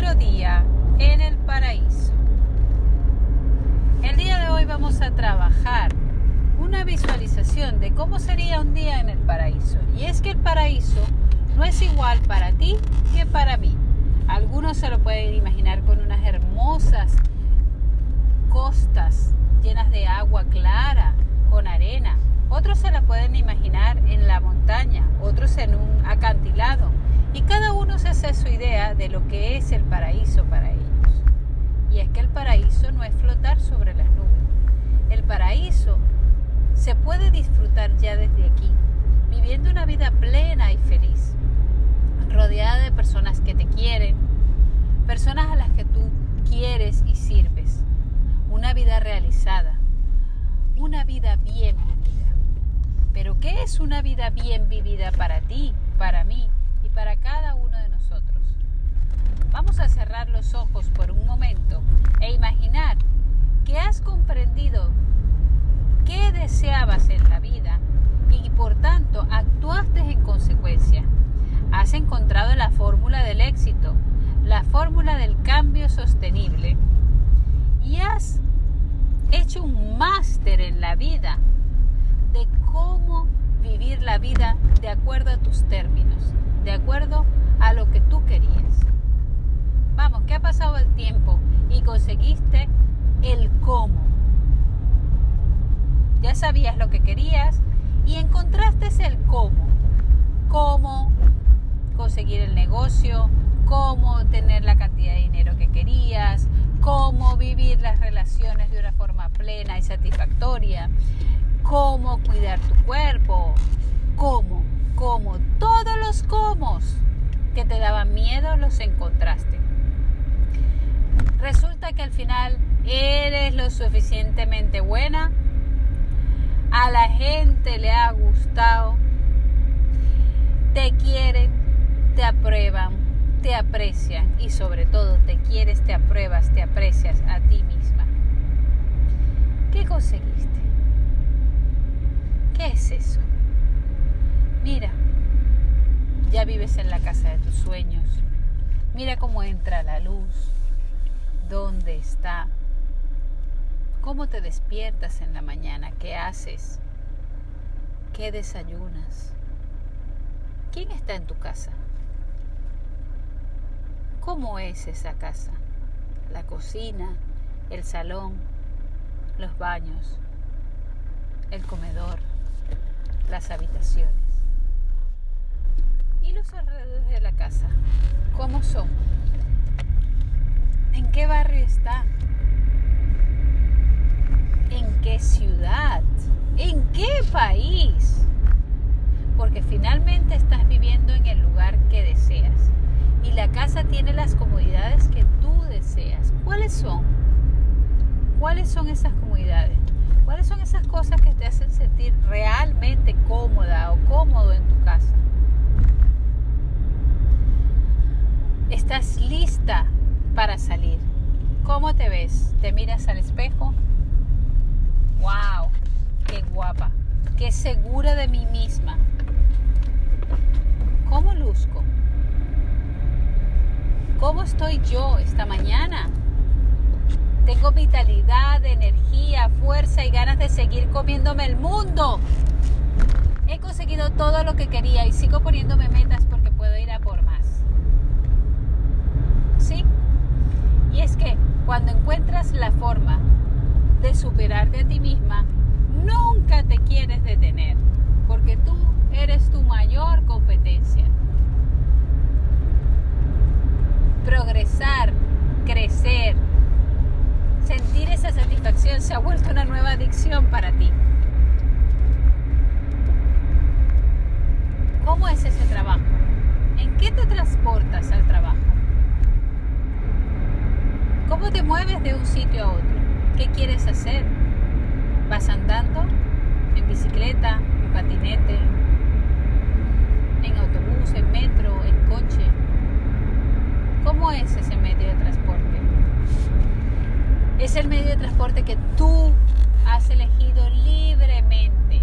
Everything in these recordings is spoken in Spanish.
Otro día en el paraíso. El día de hoy vamos a trabajar una visualización de cómo sería un día en el paraíso. Y es que el paraíso no es igual para ti que para mí. Algunos se lo pueden imaginar con unas hermosas Otros se la pueden imaginar en la montaña, otros en un acantilado y cada uno se hace su idea de lo que es el paraíso para ellos. Y es que el paraíso no es flotar sobre las nubes. El paraíso se puede disfrutar ya desde aquí, viviendo una vida plena y feliz, rodeada de personas que te quieren, personas a las que tú quieres y sirves, una vida realizada, una vida bien ¿qué es una vida bien vivida para ti, para mí, para cada uno de nosotros. Vamos a cerrar los ojos por un momento e imaginar que has comprendido qué deseabas en la vida y por tanto actuaste en consecuencia. Has encontrado la fórmula del éxito, la fórmula del cambio sostenible y has hecho un máster en la vida de cómo vivir la vida de acuerdo a tus términos de acuerdo a lo que tú querías. Vamos, que ha pasado el tiempo y conseguiste el cómo. Ya sabías lo que querías y encontraste el cómo. Cómo conseguir el negocio, cómo tener la cantidad de dinero que querías, cómo vivir las relaciones de una forma plena y satisfactoria, cómo cuidar tu cuerpo, cómo cómo, todos los cómo que te daban miedo los encontraste. Resulta que al final eres lo suficientemente buena, a la gente le ha gustado, te quieren, te aprueban, te aprecian y sobre todo te quieres, te apruebas, te aprecias a ti misma. ¿Qué conseguiste? ¿Qué es eso? Mira, ya vives en la casa de tus sueños. Mira cómo entra la luz. ¿Dónde está? ¿Cómo te despiertas en la mañana? ¿Qué haces? ¿Qué desayunas? ¿Quién está en tu casa? ¿Cómo es esa casa? La cocina, el salón, los baños, el comedor, las habitaciones los alrededores de la casa? ¿Cómo son? ¿En qué barrio está? ¿En qué ciudad? ¿En qué país? Porque finalmente estás viviendo en el lugar que deseas. Y la casa tiene las comodidades que tú deseas. ¿Cuáles son? ¿Cuáles son esas comodidades? ¿Cuáles son esas cosas que te hacen sentir realmente cómoda o cómodo en tu casa? Estás lista para salir. ¿Cómo te ves? ¿Te miras al espejo? ¡Wow! ¡Qué guapa! ¡Qué segura de mí misma! ¿Cómo luzco? ¿Cómo estoy yo esta mañana? Tengo vitalidad, energía, fuerza y ganas de seguir comiéndome el mundo. He conseguido todo lo que quería y sigo poniéndome metas porque puedo ir a por más. Y es que cuando encuentras la forma de superarte a ti misma, nunca te quieres detener, porque tú eres tu mayor competencia. sitio a otro. ¿Qué quieres hacer? ¿Vas andando? ¿En bicicleta? ¿En patinete? ¿En autobús? ¿En metro? ¿En coche? ¿Cómo es ese medio de transporte? Es el medio de transporte que tú has elegido libremente.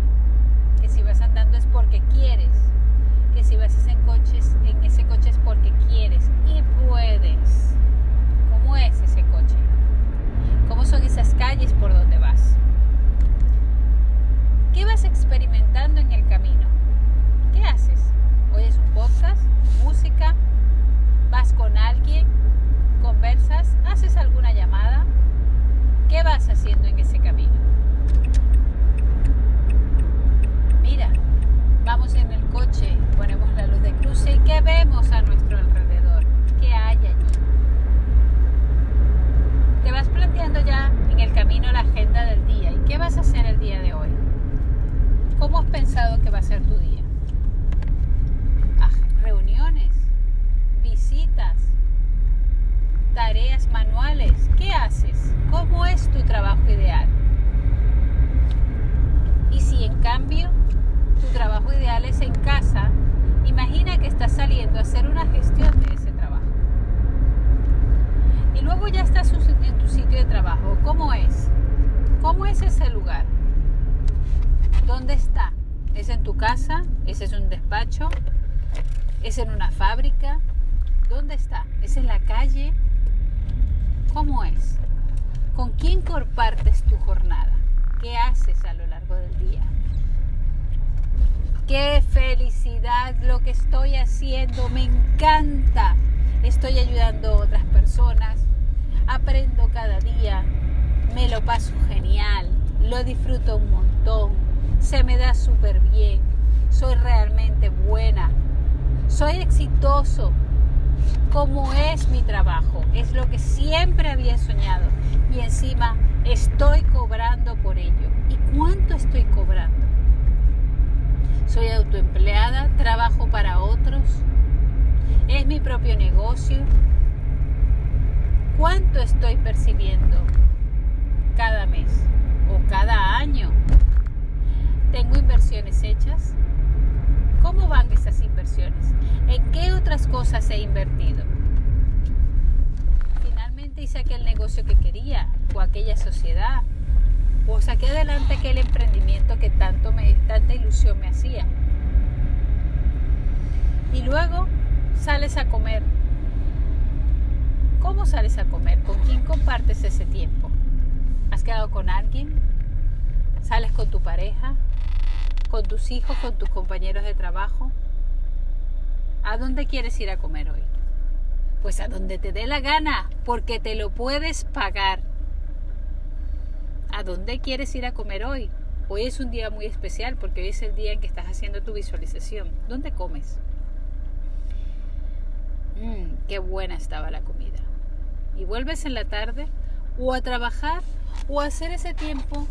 Que si vas andando es porque quieres. Que si vas en, coches, en ese coche es porque quieres calles por donde vas? ¿Qué vas experimentando en el camino? ¿Qué haces? ¿Oyes un podcast? ¿Música? ¿Vas con alguien? ¿Conversas? ¿Haces alguna llamada? ¿Qué vas haciendo en ese camino? Mira, vamos en el coche, ponemos la luz de cruce y ¿qué vemos a nuestro alrededor? ¿Qué hay allí? Te vas planteando ya en el camino la agenda del día y qué vas a hacer el día de hoy. ¿Cómo has pensado que va a ser tu día? Reuniones, visitas, tareas manuales. ¿Qué haces? ¿Cómo es tu trabajo ideal? Y si en cambio tu trabajo ideal es en casa, imagina que estás saliendo a hacer una gestión de ese trabajo. Y ya estás en tu sitio de trabajo. ¿Cómo es? ¿Cómo es ese lugar? ¿Dónde está? ¿Es en tu casa? ¿Es en un despacho? ¿Es en una fábrica? ¿Dónde está? ¿Es en la calle? ¿Cómo es? ¿Con quién compartes tu jornada? ¿Qué haces a lo largo del día? ¡Qué felicidad lo que estoy haciendo! Me encanta. Estoy ayudando a otras personas. Aprendo cada día. Me lo paso genial. Lo disfruto un montón. Se me da súper bien. Soy realmente buena. Soy exitoso cómo es mi trabajo, es lo que siempre había soñado y encima estoy cobrando por ello. ¿Y cuánto estoy cobrando? Soy autoempleada, trabajo para otros, es mi propio negocio. ¿Cuánto estoy percibiendo cada mes o cada año? ¿Tengo inversiones hechas? ¿Cómo van esas inversiones? ¿En qué otras cosas he invertido? Finalmente hice aquel negocio que quería o aquella sociedad o saqué adelante aquel emprendimiento que tanto me, tanta ilusión me hacía. Y luego sales a comer. ¿Cómo sales a comer? ¿Con quién compartes ese tiempo? ¿Has quedado con alguien? ¿Sales con tu pareja? con tus hijos, con tus compañeros de trabajo. ¿A dónde quieres ir a comer hoy? Pues a donde te dé la gana, porque te lo puedes pagar. ¿A dónde quieres ir a comer hoy? Hoy es un día muy especial porque hoy es el día en que estás haciendo tu visualización. ¿Dónde comes? Mmm, qué buena estaba la comida. Y vuelves en la tarde o a trabajar o a hacer ese tiempo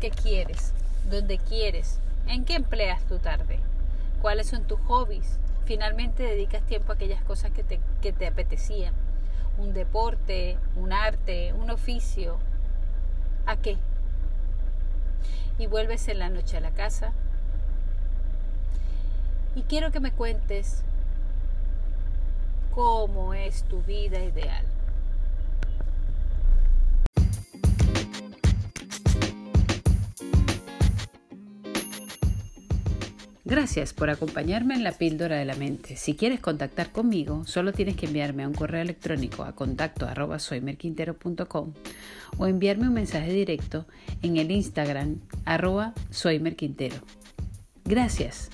que quieres, donde quieres, ¿En qué empleas tu tarde? ¿Cuáles son tus hobbies? Finalmente dedicas tiempo a aquellas cosas que te, que te apetecían. Un deporte, un arte, un oficio. ¿A qué? Y vuelves en la noche a la casa. Y quiero que me cuentes cómo es tu vida ideal. Gracias por acompañarme en la píldora de la mente. Si quieres contactar conmigo, solo tienes que enviarme un correo electrónico a contacto arroba o enviarme un mensaje directo en el Instagram arroba soymerquintero. Gracias.